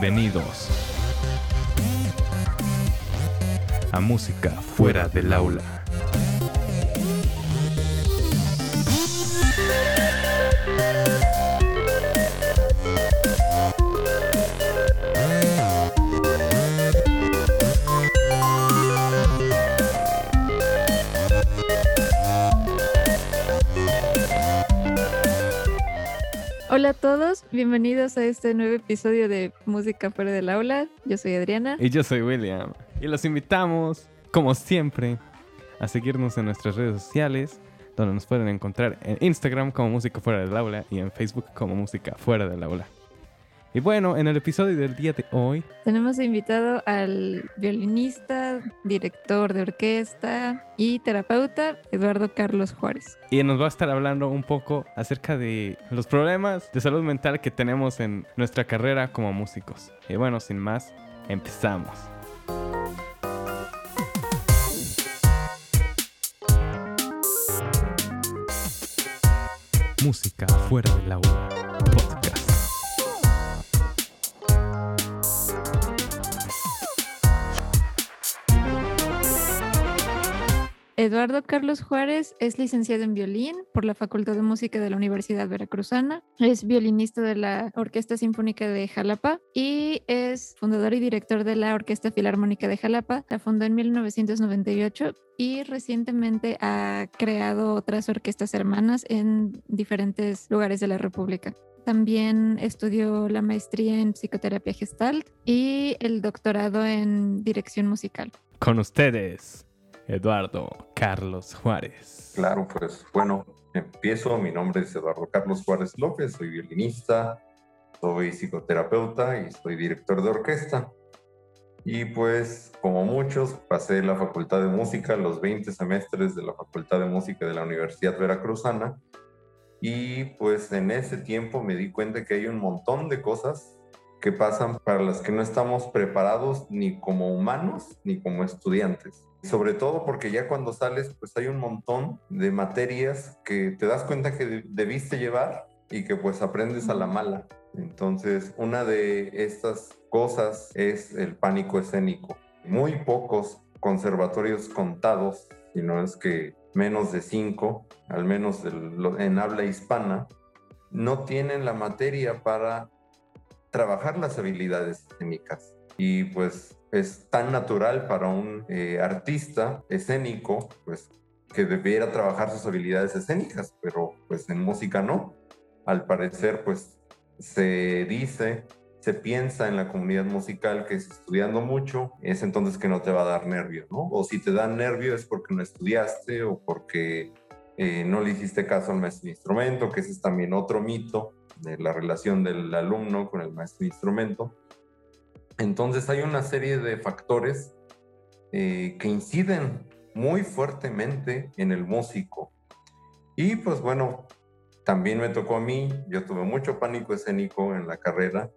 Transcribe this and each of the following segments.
Bienvenidos a Música Fuera del Aula. Hola a todos, bienvenidos a este nuevo episodio de Música fuera del aula. Yo soy Adriana. Y yo soy William. Y los invitamos, como siempre, a seguirnos en nuestras redes sociales, donde nos pueden encontrar en Instagram como Música fuera del aula y en Facebook como Música fuera del aula. Y bueno, en el episodio del día de hoy tenemos invitado al violinista, director de orquesta y terapeuta Eduardo Carlos Juárez. Y nos va a estar hablando un poco acerca de los problemas de salud mental que tenemos en nuestra carrera como músicos. Y bueno, sin más, empezamos. Música fuera del aula. Eduardo Carlos Juárez es licenciado en violín por la Facultad de Música de la Universidad Veracruzana. Es violinista de la Orquesta Sinfónica de Jalapa y es fundador y director de la Orquesta Filarmónica de Jalapa. La fundó en 1998 y recientemente ha creado otras orquestas hermanas en diferentes lugares de la República. También estudió la maestría en psicoterapia gestalt y el doctorado en dirección musical. Con ustedes, Eduardo Carlos Juárez. Claro, pues bueno, empiezo. Mi nombre es Eduardo Carlos Juárez López, soy violinista, soy psicoterapeuta y soy director de orquesta. Y pues, como muchos, pasé la Facultad de Música, los 20 semestres de la Facultad de Música de la Universidad Veracruzana. Y pues en ese tiempo me di cuenta que hay un montón de cosas que pasan para las que no estamos preparados ni como humanos ni como estudiantes sobre todo porque ya cuando sales, pues hay un montón de materias que te das cuenta que debiste llevar y que pues aprendes a la mala. Entonces, una de estas cosas es el pánico escénico. Muy pocos conservatorios contados, si no es que menos de cinco, al menos en habla hispana, no tienen la materia para trabajar las habilidades escénicas. Y pues es tan natural para un eh, artista escénico, pues que debiera trabajar sus habilidades escénicas, pero pues en música no. Al parecer, pues se dice, se piensa en la comunidad musical que es estudiando mucho, es entonces que no te va a dar nervio, ¿no? O si te da nervio es porque no estudiaste o porque eh, no le hiciste caso al maestro de instrumento, que ese es también otro mito de la relación del alumno con el maestro de instrumento. Entonces hay una serie de factores eh, que inciden muy fuertemente en el músico. Y pues bueno, también me tocó a mí, yo tuve mucho pánico escénico en la carrera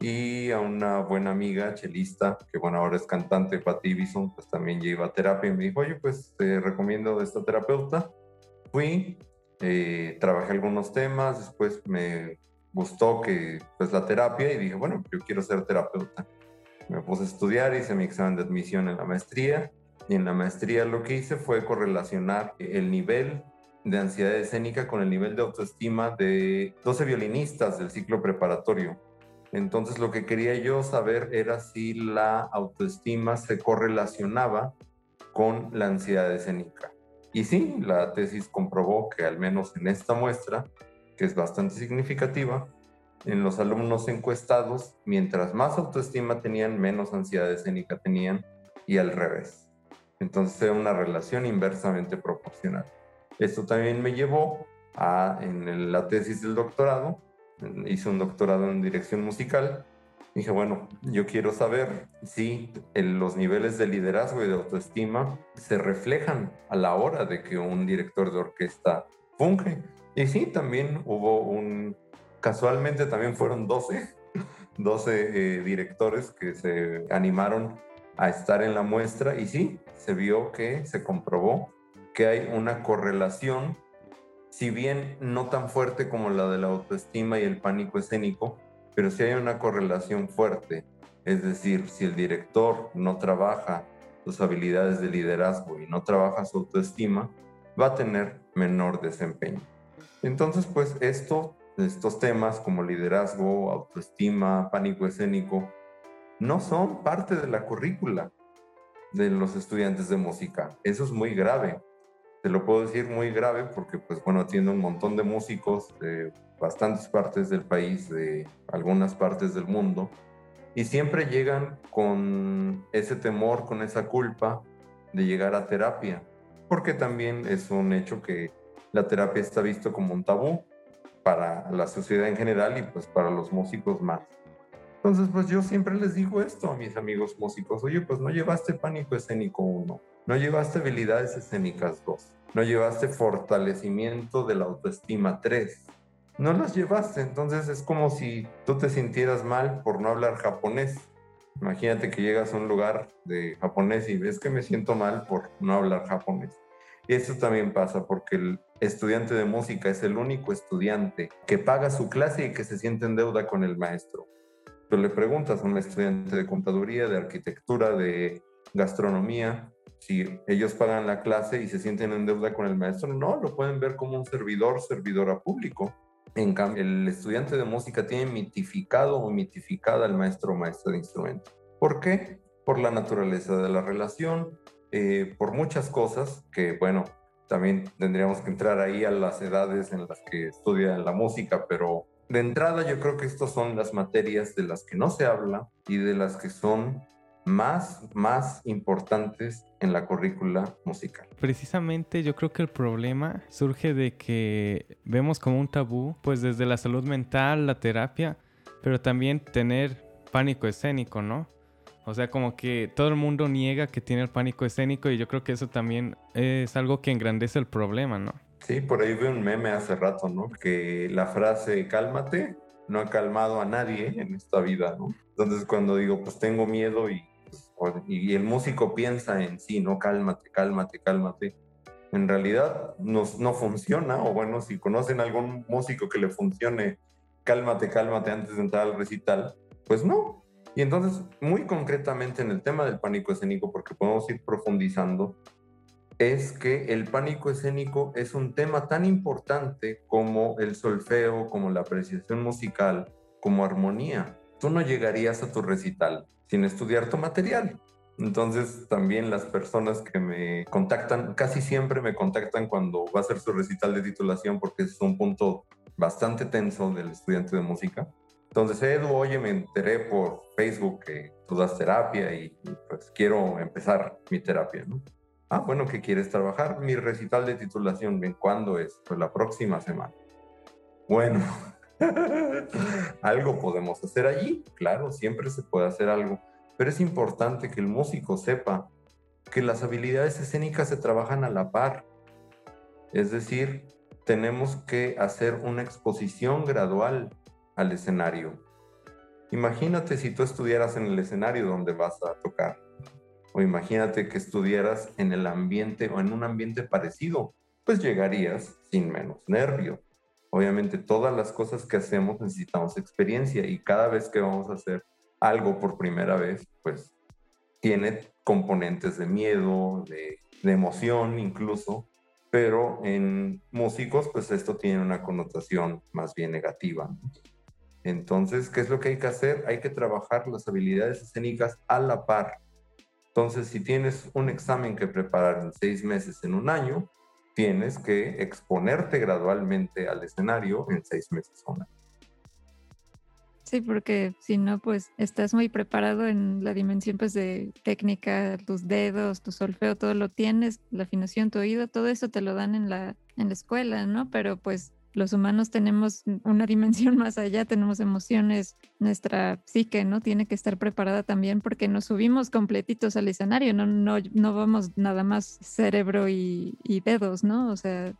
y a una buena amiga chelista, que bueno, ahora es cantante, Patti Bison, pues también lleva terapia y me dijo, oye, pues te recomiendo esta terapeuta. Fui, eh, trabajé algunos temas, después me gustó que pues la terapia y dije, bueno, yo quiero ser terapeuta. Me puse a estudiar, hice mi examen de admisión en la maestría y en la maestría lo que hice fue correlacionar el nivel de ansiedad escénica con el nivel de autoestima de 12 violinistas del ciclo preparatorio. Entonces lo que quería yo saber era si la autoestima se correlacionaba con la ansiedad escénica. Y sí, la tesis comprobó que al menos en esta muestra, que es bastante significativa, en los alumnos encuestados, mientras más autoestima tenían, menos ansiedad escénica tenían y al revés. Entonces era una relación inversamente proporcional. Esto también me llevó a, en la tesis del doctorado, hice un doctorado en dirección musical, dije, bueno, yo quiero saber si los niveles de liderazgo y de autoestima se reflejan a la hora de que un director de orquesta funge. Y sí, también hubo un Casualmente también fueron 12, 12 eh, directores que se animaron a estar en la muestra y sí, se vio que se comprobó que hay una correlación, si bien no tan fuerte como la de la autoestima y el pánico escénico, pero si hay una correlación fuerte, es decir, si el director no trabaja sus habilidades de liderazgo y no trabaja su autoestima, va a tener menor desempeño. Entonces, pues esto, estos temas como liderazgo, autoestima, pánico escénico, no son parte de la currícula de los estudiantes de música. Eso es muy grave. Te lo puedo decir muy grave porque, pues bueno, atiendo un montón de músicos de bastantes partes del país, de algunas partes del mundo, y siempre llegan con ese temor, con esa culpa de llegar a terapia, porque también es un hecho que la terapia está visto como un tabú para la sociedad en general y pues para los músicos más. Entonces, pues yo siempre les digo esto a mis amigos músicos, oye, pues no llevaste pánico escénico 1, no llevaste habilidades escénicas 2, no llevaste fortalecimiento de la autoestima 3, no las llevaste, entonces es como si tú te sintieras mal por no hablar japonés. Imagínate que llegas a un lugar de japonés y ves que me siento mal por no hablar japonés. Y eso también pasa porque el estudiante de música es el único estudiante que paga su clase y que se siente en deuda con el maestro. Tú le preguntas a un estudiante de contaduría, de arquitectura, de gastronomía, si ellos pagan la clase y se sienten en deuda con el maestro, no, lo pueden ver como un servidor, servidora público. En cambio, el estudiante de música tiene mitificado o mitificada al maestro o maestra de instrumento. ¿Por qué? Por la naturaleza de la relación, eh, por muchas cosas que, bueno, también tendríamos que entrar ahí a las edades en las que estudia la música, pero de entrada yo creo que estas son las materias de las que no se habla y de las que son más, más importantes en la currícula musical. Precisamente yo creo que el problema surge de que vemos como un tabú, pues desde la salud mental, la terapia, pero también tener pánico escénico, ¿no? O sea, como que todo el mundo niega que tiene el pánico escénico y yo creo que eso también es algo que engrandece el problema, ¿no? Sí, por ahí vi un meme hace rato, ¿no? Que la frase cálmate no ha calmado a nadie en esta vida, ¿no? Entonces cuando digo, pues tengo miedo y, pues, y el músico piensa en sí, ¿no? Cálmate, cálmate, cálmate. En realidad no, no funciona, o bueno, si conocen algún músico que le funcione, cálmate, cálmate antes de entrar al recital, pues no. Y entonces, muy concretamente en el tema del pánico escénico, porque podemos ir profundizando, es que el pánico escénico es un tema tan importante como el solfeo, como la apreciación musical, como armonía. Tú no llegarías a tu recital sin estudiar tu material. Entonces también las personas que me contactan, casi siempre me contactan cuando va a ser su recital de titulación porque es un punto bastante tenso del estudiante de música. Entonces, Edu, oye, me enteré por Facebook que tú das terapia y, pues quiero empezar mi terapia, ¿no? Ah, bueno, ¿qué quieres trabajar? Mi recital de titulación, ¿en cuándo es? Pues la próxima semana. Bueno, algo podemos hacer allí, claro, siempre se puede hacer algo, pero es importante que el músico sepa que las habilidades escénicas se trabajan a la par. Es decir, tenemos que hacer una exposición gradual al escenario. Imagínate si tú estudiaras en el escenario donde vas a tocar o imagínate que estudiaras en el ambiente o en un ambiente parecido, pues llegarías sin menos nervio. Obviamente todas las cosas que hacemos necesitamos experiencia y cada vez que vamos a hacer algo por primera vez, pues tiene componentes de miedo, de, emoción incluso, pero en músicos pues esto tiene una connotación más bien negativa. Entonces, ¿qué es lo que hay que hacer? Hay que trabajar las habilidades escénicas a la par entonces, si tienes un examen que preparar en seis meses, en un año, tienes que exponerte gradualmente al escenario en seis meses o año. Sí, porque si no, pues estás muy preparado en la dimensión pues de técnica, tus dedos, tu solfeo, todo lo tienes, la afinación, tu oído, todo eso te lo dan en la, en la escuela, ¿no? Pero pues los humanos tenemos una dimensión más allá, tenemos emociones, nuestra psique, ¿no? Tiene que estar preparada también porque nos subimos completitos al escenario, no, no, no vamos nada más cerebro y, dedos, ¿no? O sea,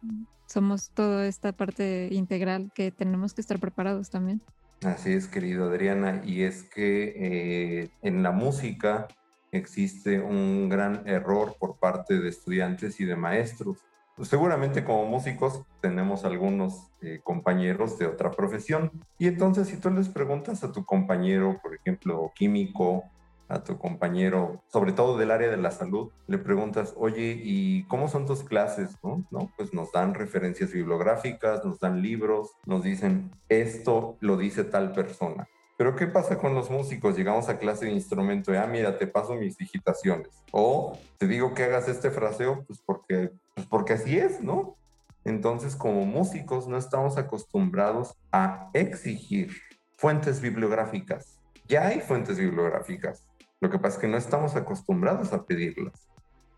somos toda esta parte integral que tenemos que estar preparados también. Así es, querido Adriana, y es que eh, en la música existe un gran error por parte de estudiantes y de maestros seguramente como músicos tenemos algunos eh, compañeros de otra profesión. Y entonces si tú les preguntas a tu compañero, por ejemplo, químico, a tu compañero, sobre todo del área de la salud, le preguntas, oye, ¿y cómo son tus clases? ¿No? ¿No? Pues nos dan referencias bibliográficas, nos dan libros, nos dicen, esto lo dice tal persona. Pero ¿qué pasa con los músicos? Llegamos a clase de instrumento y, ah, mira, te paso mis digitaciones. O te digo que hagas este fraseo, pues porque, pues porque así es, ¿no? Entonces, como músicos, no estamos acostumbrados a exigir fuentes bibliográficas. Ya hay fuentes bibliográficas. Lo que pasa es que no estamos acostumbrados a pedirlas.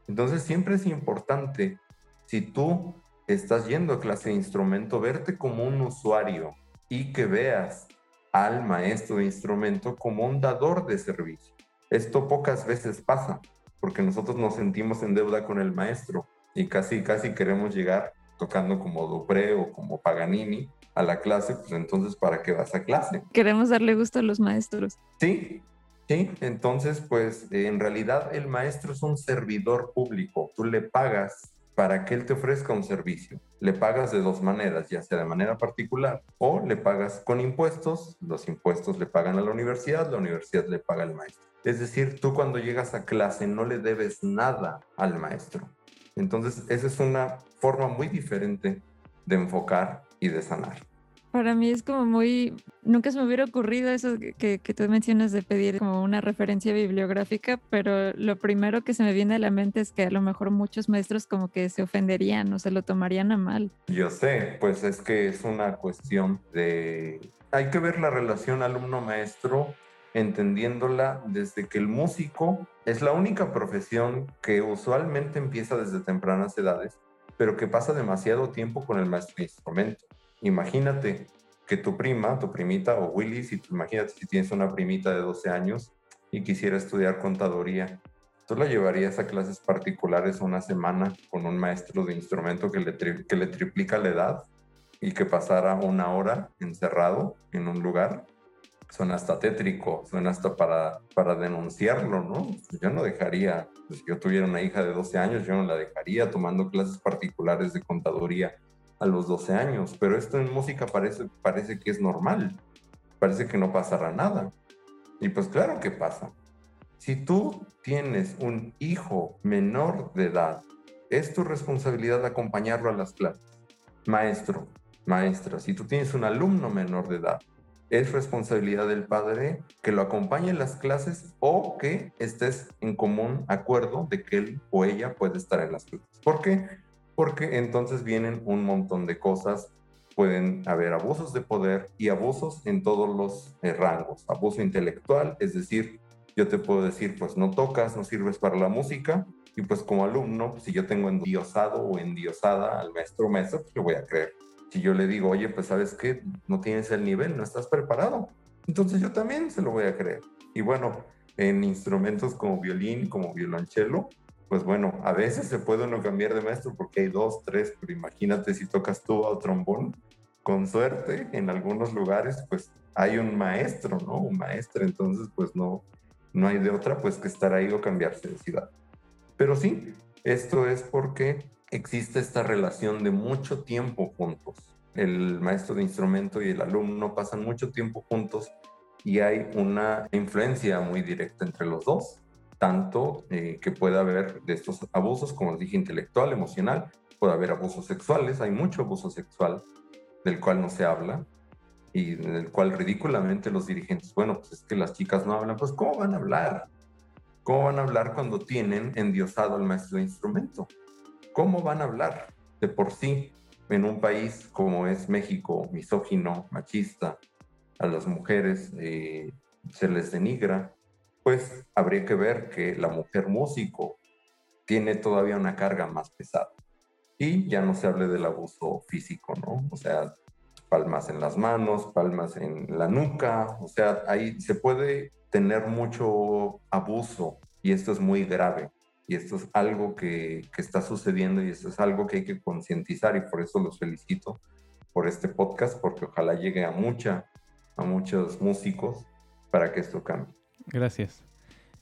Entonces, siempre es importante, si tú estás yendo a clase de instrumento, verte como un usuario y que veas al maestro de instrumento como un dador de servicio. Esto pocas veces pasa, porque nosotros nos sentimos en deuda con el maestro y casi, casi queremos llegar tocando como Dupré o como Paganini a la clase, pues entonces, ¿para qué vas a clase? Queremos darle gusto a los maestros. Sí, sí, entonces, pues en realidad el maestro es un servidor público, tú le pagas para que él te ofrezca un servicio. Le pagas de dos maneras, ya sea de manera particular o le pagas con impuestos, los impuestos le pagan a la universidad, la universidad le paga al maestro. Es decir, tú cuando llegas a clase no le debes nada al maestro. Entonces, esa es una forma muy diferente de enfocar y de sanar. Para mí es como muy, nunca se me hubiera ocurrido eso que, que, tú mencionas de pedir como una referencia bibliográfica, pero lo primero que se me viene a la mente es que a lo mejor muchos maestros como que se ofenderían o se lo tomarían a mal. Yo sé, pues es que es una cuestión de... Hay que ver la relación alumno-maestro entendiéndola desde que el músico es la única profesión que usualmente empieza desde tempranas edades, pero que pasa demasiado tiempo con el maestro de instrumento. Imagínate que tu prima, tu primita o Willy, si, imagínate si tienes una primita de 12 años y quisiera estudiar contaduría, tú la llevarías a clases particulares una semana con un maestro de instrumento que le, que le triplica la edad y que pasara una hora encerrado en un lugar. Suena hasta tétrico, suena hasta para, para denunciarlo, ¿no? Yo no dejaría, pues, si yo tuviera una hija de 12 años, yo no la dejaría tomando clases particulares de contaduría a los 12 años, pero esto en música parece, parece que es normal, parece que no pasará nada. Y pues claro que pasa. Si tú tienes un hijo menor de edad, es tu responsabilidad acompañarlo a las clases. Maestro, maestra, si tú tienes un alumno menor de edad, es responsabilidad del padre que lo acompañe en las clases o que estés en común acuerdo de que él o ella puede estar en las clases. ¿Por qué? porque entonces vienen un montón de cosas. Pueden haber abusos de poder y abusos en todos los eh, rangos. Abuso intelectual, es decir, yo te puedo decir, pues no tocas, no sirves para la música, y pues como alumno, si yo tengo endiosado o endiosada al maestro maestro, pues voy a creer. Si yo le digo, oye, pues sabes qué, no tienes el nivel, no estás preparado, entonces yo también se lo voy a creer. Y bueno, en instrumentos como violín, como violonchelo, pues bueno, a veces se puede uno cambiar de maestro porque hay dos, tres, pero imagínate si tocas tú a trombón, con suerte, en algunos lugares, pues hay un maestro, ¿no? Un maestro, entonces pues no, no hay de otra pues que estar ahí o cambiarse de ciudad. Pero sí, esto es porque existe esta relación de mucho tiempo juntos. El maestro de instrumento y el alumno pasan mucho tiempo juntos y hay una influencia muy directa entre los dos tanto eh, que puede haber de estos abusos, como dije, intelectual, emocional, puede haber abusos sexuales, hay mucho abuso sexual del cual no se habla y del cual ridículamente los dirigentes, bueno, pues es que las chicas no hablan, pues ¿cómo van a hablar? ¿Cómo van a hablar cuando tienen endiosado al maestro de instrumento? ¿Cómo van a hablar de por sí en un país como es México, misógino, machista, a las mujeres eh, se les denigra, pues habría que ver que la mujer músico tiene todavía una carga más pesada. Y ya no se hable del abuso físico, ¿no? O sea, palmas en las manos, palmas en la nuca, o sea, ahí se puede tener mucho abuso y esto es muy grave. Y esto es algo que, que está sucediendo y esto es algo que hay que concientizar y por eso los felicito por este podcast, porque ojalá llegue a mucha, a muchos músicos para que esto cambie. Gracias.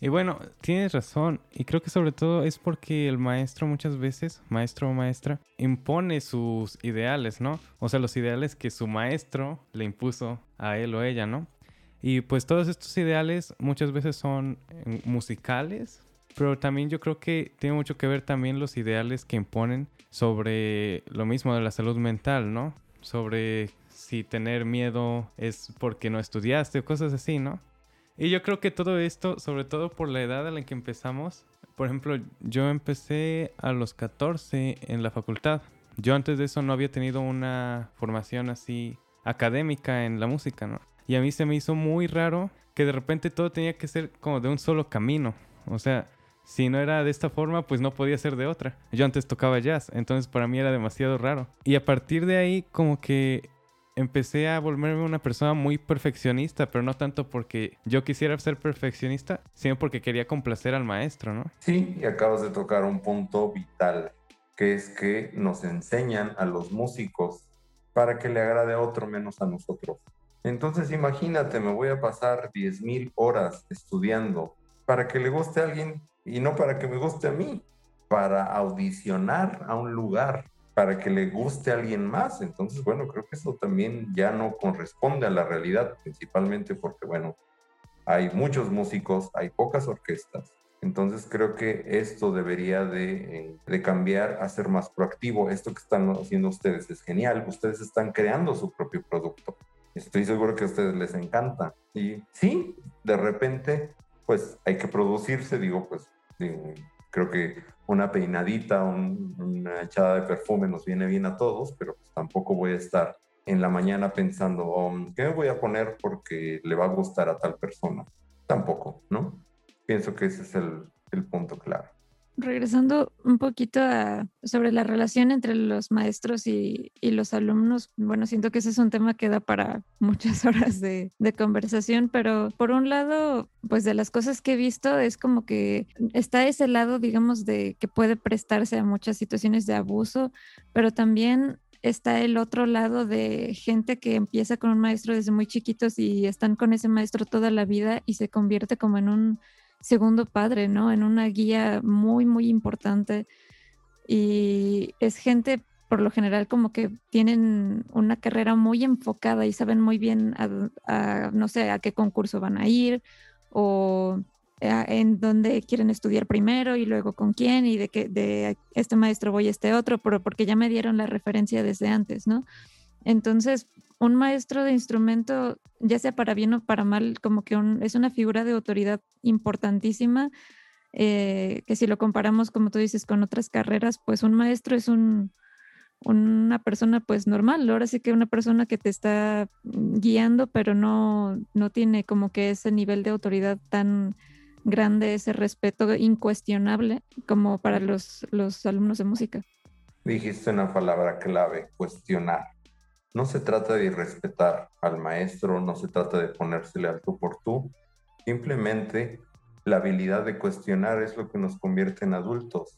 Y bueno, tienes razón. Y creo que sobre todo es porque el maestro muchas veces, maestro o maestra, impone sus ideales, ¿no? O sea, los ideales que su maestro le impuso a él o ella, ¿no? Y pues todos estos ideales muchas veces son eh, musicales, pero también yo creo que tiene mucho que ver también los ideales que imponen sobre lo mismo de la salud mental, ¿no? Sobre si tener miedo es porque no estudiaste o cosas así, ¿no? Y yo creo que todo esto, sobre todo por la edad a la que empezamos, por ejemplo, yo empecé a los 14 en la facultad. Yo antes de eso no había tenido una formación así académica en la música, ¿no? Y a mí se me hizo muy raro que de repente todo tenía que ser como de un solo camino. O sea, si no era de esta forma, pues no podía ser de otra. Yo antes tocaba jazz, entonces para mí era demasiado raro. Y a partir de ahí, como que empecé a volverme una persona muy perfeccionista, pero no tanto porque yo quisiera ser perfeccionista, sino porque quería complacer al maestro, ¿no? Sí, y acabas de tocar un punto vital, que es que nos enseñan a los músicos para que le agrade a otro menos a nosotros. Entonces imagínate, me voy a pasar 10.000 horas estudiando para que le guste a alguien y no para que me guste a mí, para audicionar a un lugar para que le guste a alguien más. Entonces, bueno, creo que eso también ya no corresponde a la realidad, principalmente porque, bueno, hay muchos músicos, hay pocas orquestas. Entonces creo que esto debería de, de, cambiar a ser más proactivo. Esto que están haciendo ustedes es genial. Ustedes están creando su propio producto. Estoy seguro que a ustedes les encanta. Y sí, de repente, pues hay que producirse. Digo, pues creo que una peinadita, una echada de perfume nos viene bien a todos, pero pues tampoco voy a estar en la mañana pensando, oh, ¿qué me voy a poner porque le va a gustar a tal persona? Tampoco, ¿no? Pienso que ese es el, el punto claro regresando un poquito sobre la relación entre los maestros y, y, los alumnos, bueno, siento que ese es un tema que da para muchas horas de, de, conversación, pero por un lado, pues de las cosas que he visto es como que está ese lado, digamos, de que puede prestarse a muchas situaciones de abuso, pero también está el otro lado de gente que empieza con un maestro desde muy chiquitos y están con ese maestro toda la vida y se convierte como en un segundo padre, ¿no? En una guía muy, muy importante. Y es gente, por lo general, como que tienen una carrera muy enfocada y saben muy bien, a, no sé, a qué concurso van a ir o en dónde quieren estudiar primero y luego con quién y de que de este maestro voy a este otro, pero porque ya me dieron la referencia desde antes, ¿no? Entonces, un maestro de instrumento, ya sea para bien o para mal, como que es una figura de autoridad importantísima, eh, que si lo comparamos, como tú dices, con otras carreras, pues un maestro es un, una persona pues normal, ahora sí que una persona que te está guiando, pero no, no tiene como que ese nivel de autoridad tan grande, ese respeto incuestionable como para los, los alumnos de música. Dijiste una palabra clave, cuestionar. No se trata de irrespetar al maestro, no se trata de ponérsele al tú por tú. Simplemente la habilidad de cuestionar es lo que nos convierte en adultos.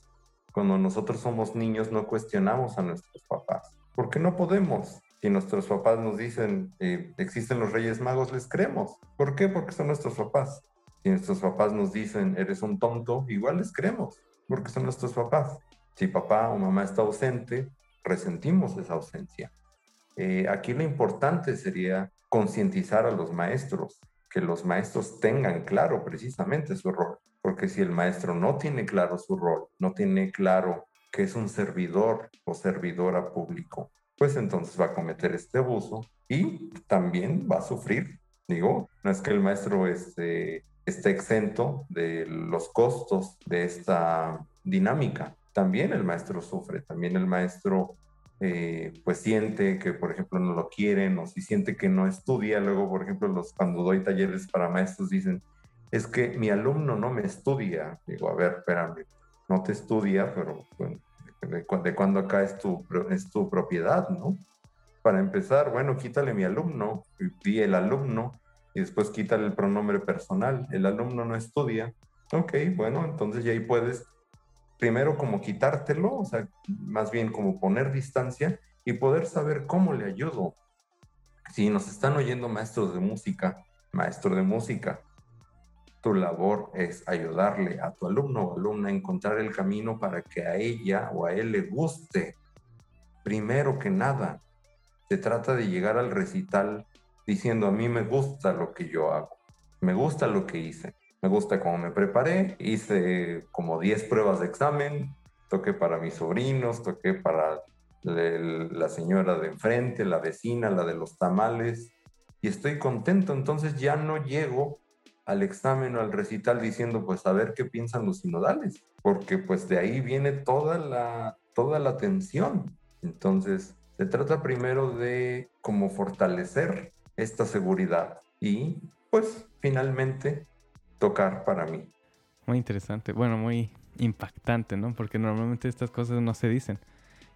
Cuando nosotros somos niños no cuestionamos a nuestros papás. ¿Por qué no podemos? Si nuestros papás nos dicen eh, existen los Reyes Magos, les creemos. ¿Por qué? Porque son nuestros papás. Si nuestros papás nos dicen eres un tonto, igual les creemos, porque son nuestros papás. Si papá o mamá está ausente, resentimos esa ausencia. Eh, aquí lo importante sería concientizar a los maestros, que los maestros tengan claro precisamente su rol, porque si el maestro no tiene claro su rol, no tiene claro que es un servidor o servidora público, pues entonces va a cometer este abuso y también va a sufrir. Digo, no es que el maestro esté, esté exento de los costos de esta dinámica. También el maestro sufre, también el maestro eh, pues siente que, por ejemplo, no lo quieren o si siente que no estudia. Luego, por ejemplo, los, cuando doy talleres para maestros dicen, es que mi alumno no me estudia. Digo, a ver, espérame, no te estudia, pero de, de cuando acá es tu, es tu propiedad, ¿no? Para empezar, bueno, quítale mi alumno, di el alumno y después quítale el pronombre personal. El alumno no estudia. Ok, bueno, entonces ya ahí puedes primero como quitártelo, o sea, más bien como poner distancia y poder saber cómo le ayudo. Si nos están oyendo maestros de música, maestro de música, tu labor es ayudarle a tu alumno o alumna a encontrar el camino para que a ella o a él le guste. Primero que nada, se trata de llegar al recital diciendo a mí me gusta lo que yo hago, me gusta lo que hice, me gusta cómo me preparé, hice como 10 pruebas de examen, toqué para mis sobrinos, toqué para la señora de enfrente, la vecina, la de los tamales, y estoy contento, entonces ya no llego al examen o al recital diciendo, pues a ver qué piensan los sinodales, porque pues de ahí viene toda la, toda la tensión. Entonces, se trata primero de cómo fortalecer esta seguridad y pues finalmente tocar para mí. Muy interesante, bueno, muy impactante, ¿no? Porque normalmente estas cosas no se dicen.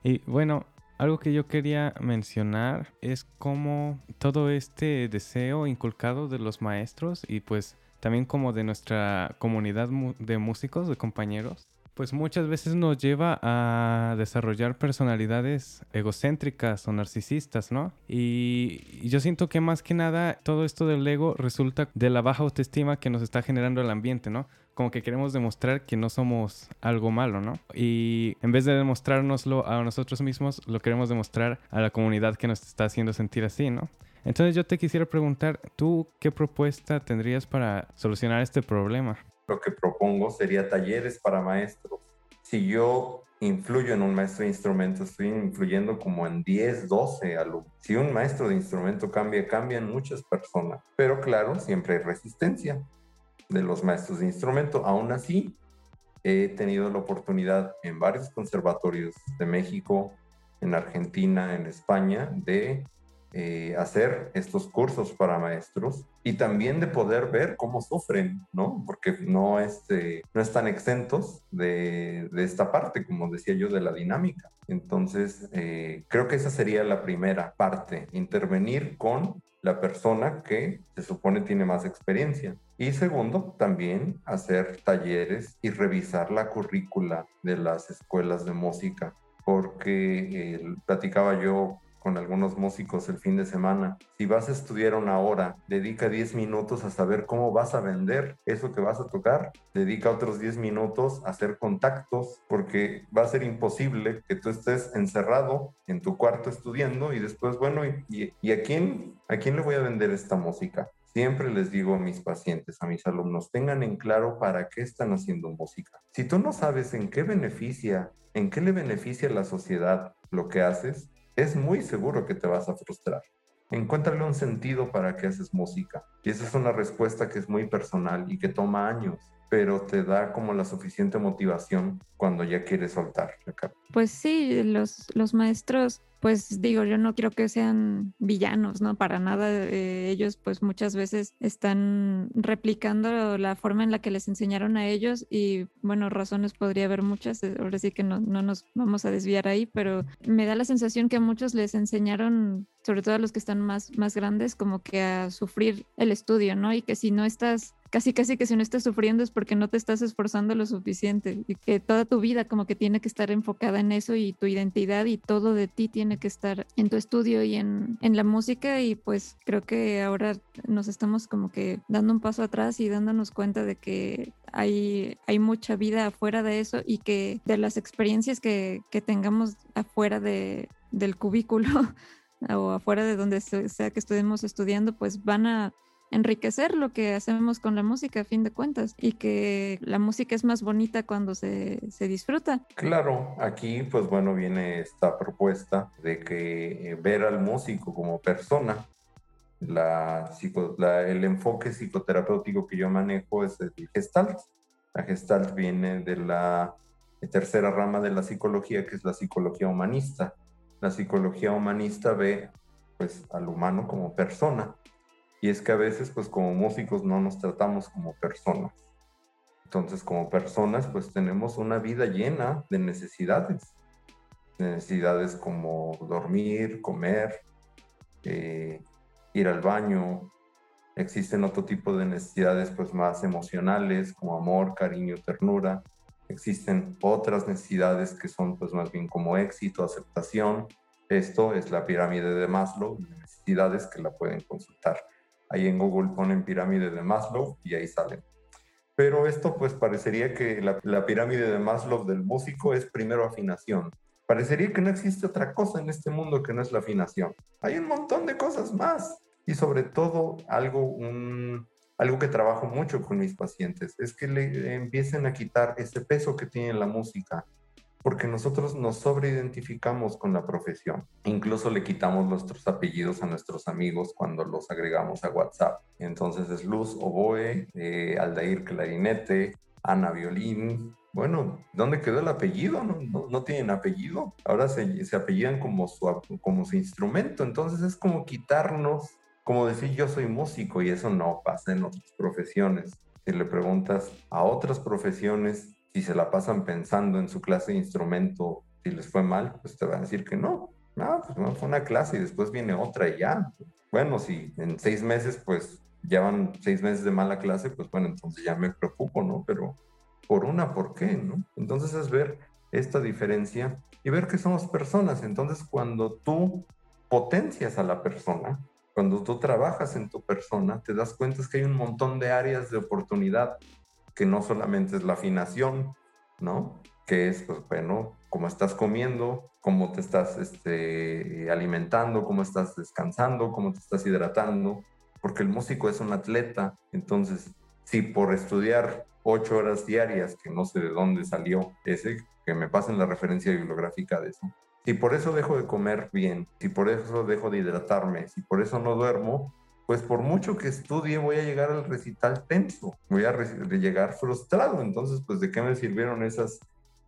Y bueno, algo que yo quería mencionar es cómo todo este deseo inculcado de los maestros y pues también como de nuestra comunidad de músicos, de compañeros, pues muchas veces nos lleva a desarrollar personalidades egocéntricas o narcisistas, ¿no? Y yo siento que más que nada todo esto del ego resulta de la baja autoestima que nos está generando el ambiente, ¿no? como que queremos demostrar que no somos algo malo, ¿no? Y en vez de demostrárnoslo a nosotros mismos, lo queremos demostrar a la comunidad que nos está haciendo sentir así, ¿no? Entonces yo te quisiera preguntar, ¿tú qué propuesta tendrías para solucionar este problema? Lo que propongo sería talleres para maestros. Si yo influyo en un maestro de instrumento, estoy influyendo como en 10, 12 alumnos. Si un maestro de instrumento cambia, cambian muchas personas. Pero claro, siempre hay resistencia de los maestros de instrumento. Aún así, he tenido la oportunidad en varios conservatorios de México, en Argentina, en España, de eh, hacer estos cursos para maestros y también de poder ver cómo sufren, ¿no? Porque no, este, no están exentos de, de, esta parte, como decía yo, de la dinámica. Entonces, eh, creo que esa sería la primera parte, intervenir con la persona que se supone tiene más experiencia. Y segundo, también hacer talleres y revisar la currícula de las escuelas de música, porque eh, platicaba yo con algunos músicos el fin de semana. Si vas a estudiar una hora, dedica 10 minutos a saber cómo vas a vender eso que vas a tocar. Dedica otros 10 minutos a hacer contactos, porque va a ser imposible que tú estés encerrado en tu cuarto estudiando y después, bueno, ¿y, y, a, quién, a quién le voy a vender esta música? Siempre les digo a mis pacientes, a mis alumnos, tengan en claro para qué están haciendo música. Si tú no sabes en qué beneficia, en qué le beneficia a la sociedad lo que haces, es muy seguro que te vas a frustrar. Encuéntrale un sentido para que haces música. Y esa es una respuesta que es muy personal y que toma años, pero te da como la suficiente motivación cuando ya quieres soltar. Pues sí, los, los maestros pues digo, yo no quiero que sean villanos, ¿no? Para nada. Eh, ellos pues muchas veces están replicando la forma en la que les enseñaron a ellos y bueno, razones podría haber muchas, eh, ahora sí que no, no nos vamos a desviar ahí, pero me da la sensación que a muchos les enseñaron sobre todo a los que están más, más grandes, como que a sufrir el estudio, ¿no? Y que si no estás casi casi que si no estás sufriendo es porque no te estás esforzando lo suficiente y que toda tu vida como que tiene que estar enfocada en eso y tu identidad y todo de ti tiene que estar en tu estudio y en, en la música y pues creo que ahora nos estamos como que dando un paso atrás y dándonos cuenta de que hay, hay mucha vida afuera de eso y que de las experiencias que, que tengamos afuera de, del cubículo o afuera de donde sea que estemos estudiando, pues van a enriquecer lo que hacemos con la música a fin de cuentas y que la música es más bonita cuando se, se disfruta. Claro, aquí pues bueno viene esta propuesta de que eh, ver al músico como persona, la, el enfoque psicoterapéutico que yo manejo es el gestalt. La gestalt viene de la tercera rama de la psicología, que es la psicología humanista. La psicología humanista ve pues al humano como persona y es que a veces, pues como músicos no nos tratamos como personas. Entonces, como personas, pues tenemos una vida llena de necesidades. Necesidades como dormir, comer, eh, ir al baño. Existen otro tipo de necesidades, pues más emocionales, como amor, cariño, ternura. Existen otras necesidades que son, pues más bien como éxito, aceptación. Esto es la pirámide de Maslow, necesidades que la pueden consultar. Ahí en Google ponen pirámide de Maslow y ahí salen. Pero esto pues parecería que la, pirámide de Maslow del músico es primero afinación. Parecería que no existe otra cosa en este mundo que no es la afinación. Hay un montón de cosas más. Y sobre todo algo, algo que trabajo mucho con mis pacientes es que le empiecen a quitar ese peso que tiene la música, porque nosotros nos sobreidentificamos con la profesión. Incluso le quitamos nuestros apellidos a nuestros amigos cuando los agregamos a WhatsApp. Entonces es Luz Oboe, eh, Aldair Clarinete, Ana Violín. Bueno, ¿dónde quedó el apellido? No, no, tienen apellido. Ahora se, se apellidan como su, como su instrumento. Entonces es como quitarnos como decir yo soy músico y eso no pasa en otras profesiones. Si le preguntas a otras profesiones si se la pasan pensando en su clase de instrumento, si les fue mal, pues te van a decir que no. No, pues fue una clase y después viene otra y ya. Bueno, si en seis meses, pues llevan seis meses de mala clase, pues bueno, entonces ya me preocupo, ¿no? Pero por una, ¿por qué? ¿no? Entonces es ver esta diferencia y ver que somos personas. Entonces cuando tú potencias a la persona, cuando tú trabajas en tu persona, te das cuenta que hay un montón de áreas de oportunidad, que no solamente es la afinación, ¿no? Que es, pues bueno, cómo estás comiendo, cómo te estás este, alimentando, cómo estás descansando, cómo te estás hidratando, porque el músico es un atleta, entonces, si por estudiar ocho horas diarias, que no sé de dónde salió ese, que me pasen la referencia bibliográfica de eso, si por eso dejo de comer bien, si por eso dejo de hidratarme, si por eso no duermo, pues por mucho que estudie voy a llegar al recital tenso, voy a llegar frustrado. Entonces, pues de qué me sirvieron esas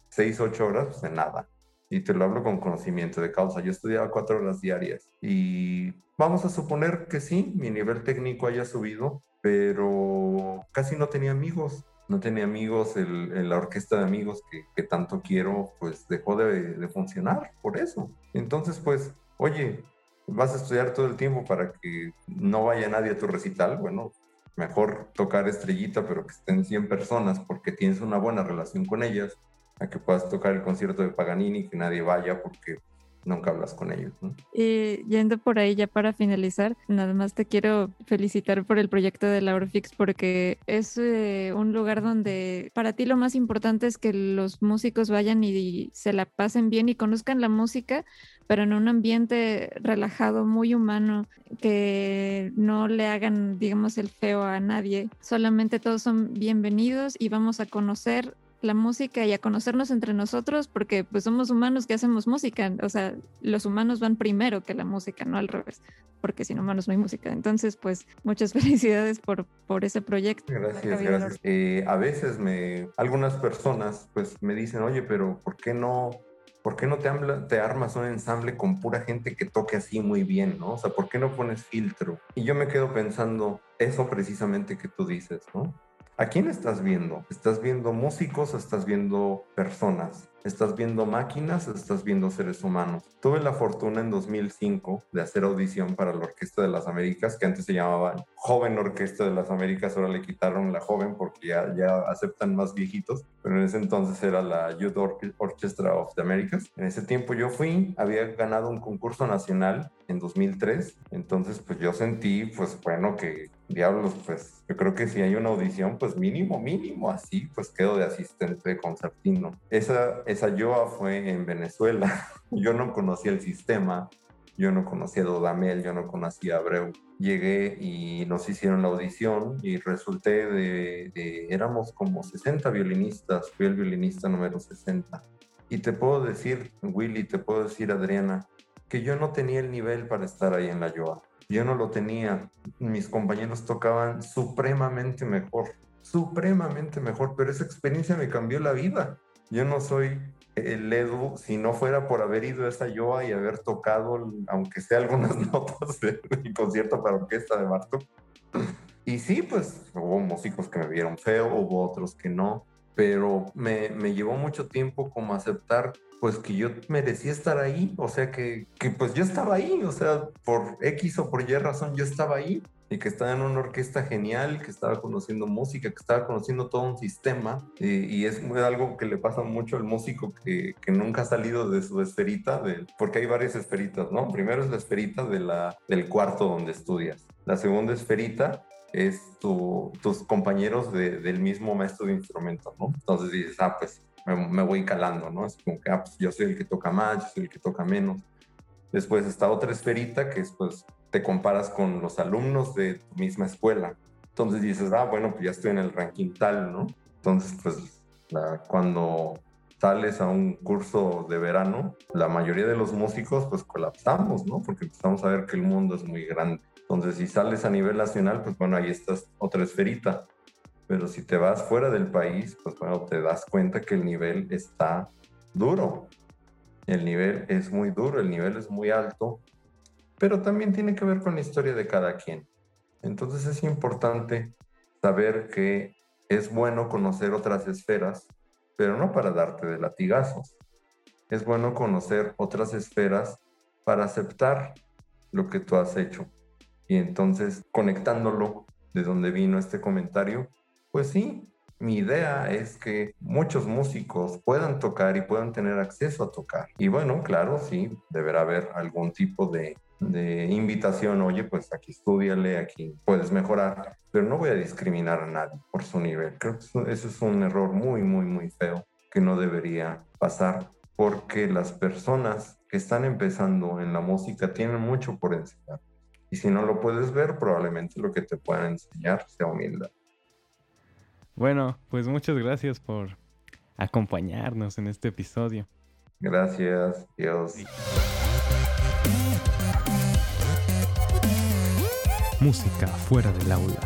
seis, ocho horas? Pues de nada. Y te lo hablo con conocimiento de causa. Yo estudiaba cuatro horas diarias y vamos a suponer que sí, mi nivel técnico haya subido, pero casi no tenía amigos no tenía amigos, el, la orquesta de amigos que, tanto quiero, pues dejó de, funcionar por eso. Entonces, pues, oye, vas a estudiar todo el tiempo para que no vaya nadie a tu recital, bueno, mejor tocar estrellita, pero que estén 100 personas porque tienes una buena relación con ellas, a que puedas tocar el concierto de Paganini, que nadie vaya porque nunca hablas con ellos. Y yendo por ahí ya para finalizar, nada más te quiero felicitar por el proyecto de Laurofix porque es eh, un lugar donde para ti lo más importante es que los músicos vayan y, se la pasen bien y conozcan la música, pero en un ambiente relajado, muy humano, que no le hagan, digamos, el feo a nadie. Solamente todos son bienvenidos y vamos a conocer la música y a conocernos entre nosotros porque pues somos humanos que hacemos música, o sea, los humanos van primero que la música, no al revés, porque sin humanos no hay música. Entonces, pues muchas felicidades por, por ese proyecto. Gracias, gracias. Eh, a veces me, algunas personas pues me dicen, oye, pero ¿por qué no ¿por qué no te, te, armas un ensamble con pura gente que toque así muy bien, ¿no? O sea, ¿por qué no pones filtro? Y yo me quedo pensando eso precisamente que tú dices, ¿no? ¿A quién estás viendo? ¿Estás viendo músicos estás viendo personas? ¿Estás viendo máquinas estás viendo seres humanos? Tuve la fortuna en 2005 de hacer audición para la Orquesta de las Américas, que antes se llamaba Joven Orquesta de las Américas, ahora le quitaron la joven porque ya, ya aceptan más viejitos, pero en ese entonces era la Youth Orchestra of the Americas. En ese tiempo yo fui, había ganado un concurso nacional en 2003, entonces pues yo sentí, pues bueno, que diablos, pues yo creo que si hay una audición, pues mínimo, mínimo, así, pues quedo de asistente concertino. Esa, esa YOA fue en Venezuela. Yo no conocía el sistema, yo no conocía Dodamel, yo no conocía Abreu. Llegué y nos hicieron la audición y resulté de, de, éramos como 60 violinistas, fui el violinista número 60. Y te puedo decir, Willy, te puedo decir, Adriana, que yo no tenía el nivel para estar ahí en la YOA yo no lo tenía. Mis compañeros tocaban supremamente mejor, supremamente mejor, pero esa experiencia me cambió la vida. Yo no soy el Edu si no fuera por haber ido a esa yoa y haber tocado, aunque sea algunas notas de concierto para orquesta de Bartok. Y sí, pues hubo músicos que me vieron feo, hubo otros que no, pero me, me llevó mucho tiempo como aceptar pues que yo merecía estar ahí, o sea que, que pues yo estaba ahí, o sea, por X o por Y razón yo estaba ahí y que estaba en una orquesta genial, que estaba conociendo música, que estaba conociendo todo un sistema y, es algo que le pasa mucho al músico que, que, nunca ha salido de su esferita, de, porque hay varias esferitas, ¿no? Primero es la esferita de la, del cuarto donde estudias, la segunda esferita es tu, tus compañeros de, del mismo maestro de instrumento, ¿no? Entonces dices, ah, pues me, me, voy calando, ¿no? Es como que, ah, pues yo soy el que toca más, yo soy el que toca menos. Después está otra esferita que es, pues, te comparas con los alumnos de tu misma escuela. Entonces dices, ah, bueno, pues ya estoy en el ranking tal, ¿no? Entonces, pues, la, cuando sales a un curso de verano, la mayoría de los músicos, pues, colapsamos, ¿no? Porque empezamos a ver que el mundo es muy grande. Entonces, si sales a nivel nacional, pues, bueno, ahí estás otra esferita. Pero si te vas fuera del país, pues, bueno, te das cuenta que el nivel está duro. El nivel es muy duro, el nivel es muy alto, pero también tiene que ver con la historia de cada quien. Entonces es importante saber que es bueno conocer otras esferas, pero no para darte de latigazos. Es bueno conocer otras esferas para aceptar lo que tú has hecho. Y entonces, conectándolo de donde vino este comentario, pues sí, mi idea es que muchos músicos puedan tocar y puedan tener acceso a tocar. Y bueno, claro, sí, deberá haber algún tipo de, invitación, oye, pues aquí estudiale, aquí puedes mejorar, pero no voy a discriminar a nadie por su nivel. Creo que eso, es un error muy, muy, muy feo que no debería pasar porque las personas que están empezando en la música tienen mucho por enseñar. Y si no lo puedes ver, probablemente lo que te puedan enseñar sea humildad. Bueno, pues muchas gracias por acompañarnos en este episodio. Gracias, Dios. Música fuera del aula.